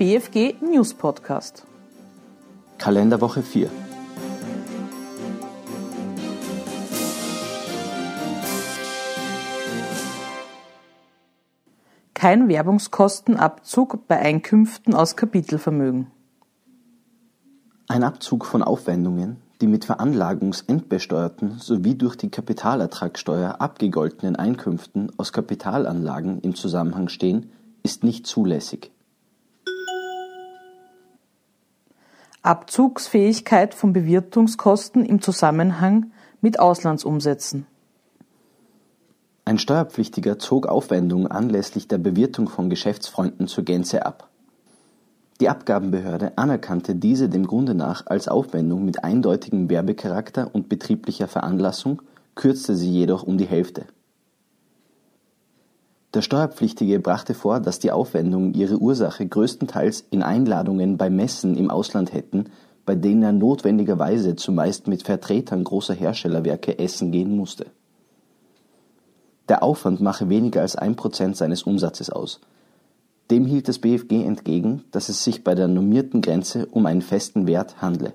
BFG News Podcast. Kalenderwoche 4. Kein Werbungskostenabzug bei Einkünften aus Kapitelvermögen. Ein Abzug von Aufwendungen, die mit veranlagungsentbesteuerten sowie durch die Kapitalertragssteuer abgegoltenen Einkünften aus Kapitalanlagen im Zusammenhang stehen, ist nicht zulässig. Abzugsfähigkeit von Bewirtungskosten im Zusammenhang mit Auslandsumsätzen. Ein Steuerpflichtiger zog Aufwendungen anlässlich der Bewirtung von Geschäftsfreunden zur Gänze ab. Die Abgabenbehörde anerkannte diese dem Grunde nach als Aufwendung mit eindeutigem Werbecharakter und betrieblicher Veranlassung, kürzte sie jedoch um die Hälfte. Der Steuerpflichtige brachte vor, dass die Aufwendungen ihre Ursache größtenteils in Einladungen bei Messen im Ausland hätten, bei denen er notwendigerweise zumeist mit Vertretern großer Herstellerwerke essen gehen musste der Aufwand mache weniger als ein Prozent seines Umsatzes aus. Dem hielt das BfG entgegen, dass es sich bei der normierten Grenze um einen festen Wert handle.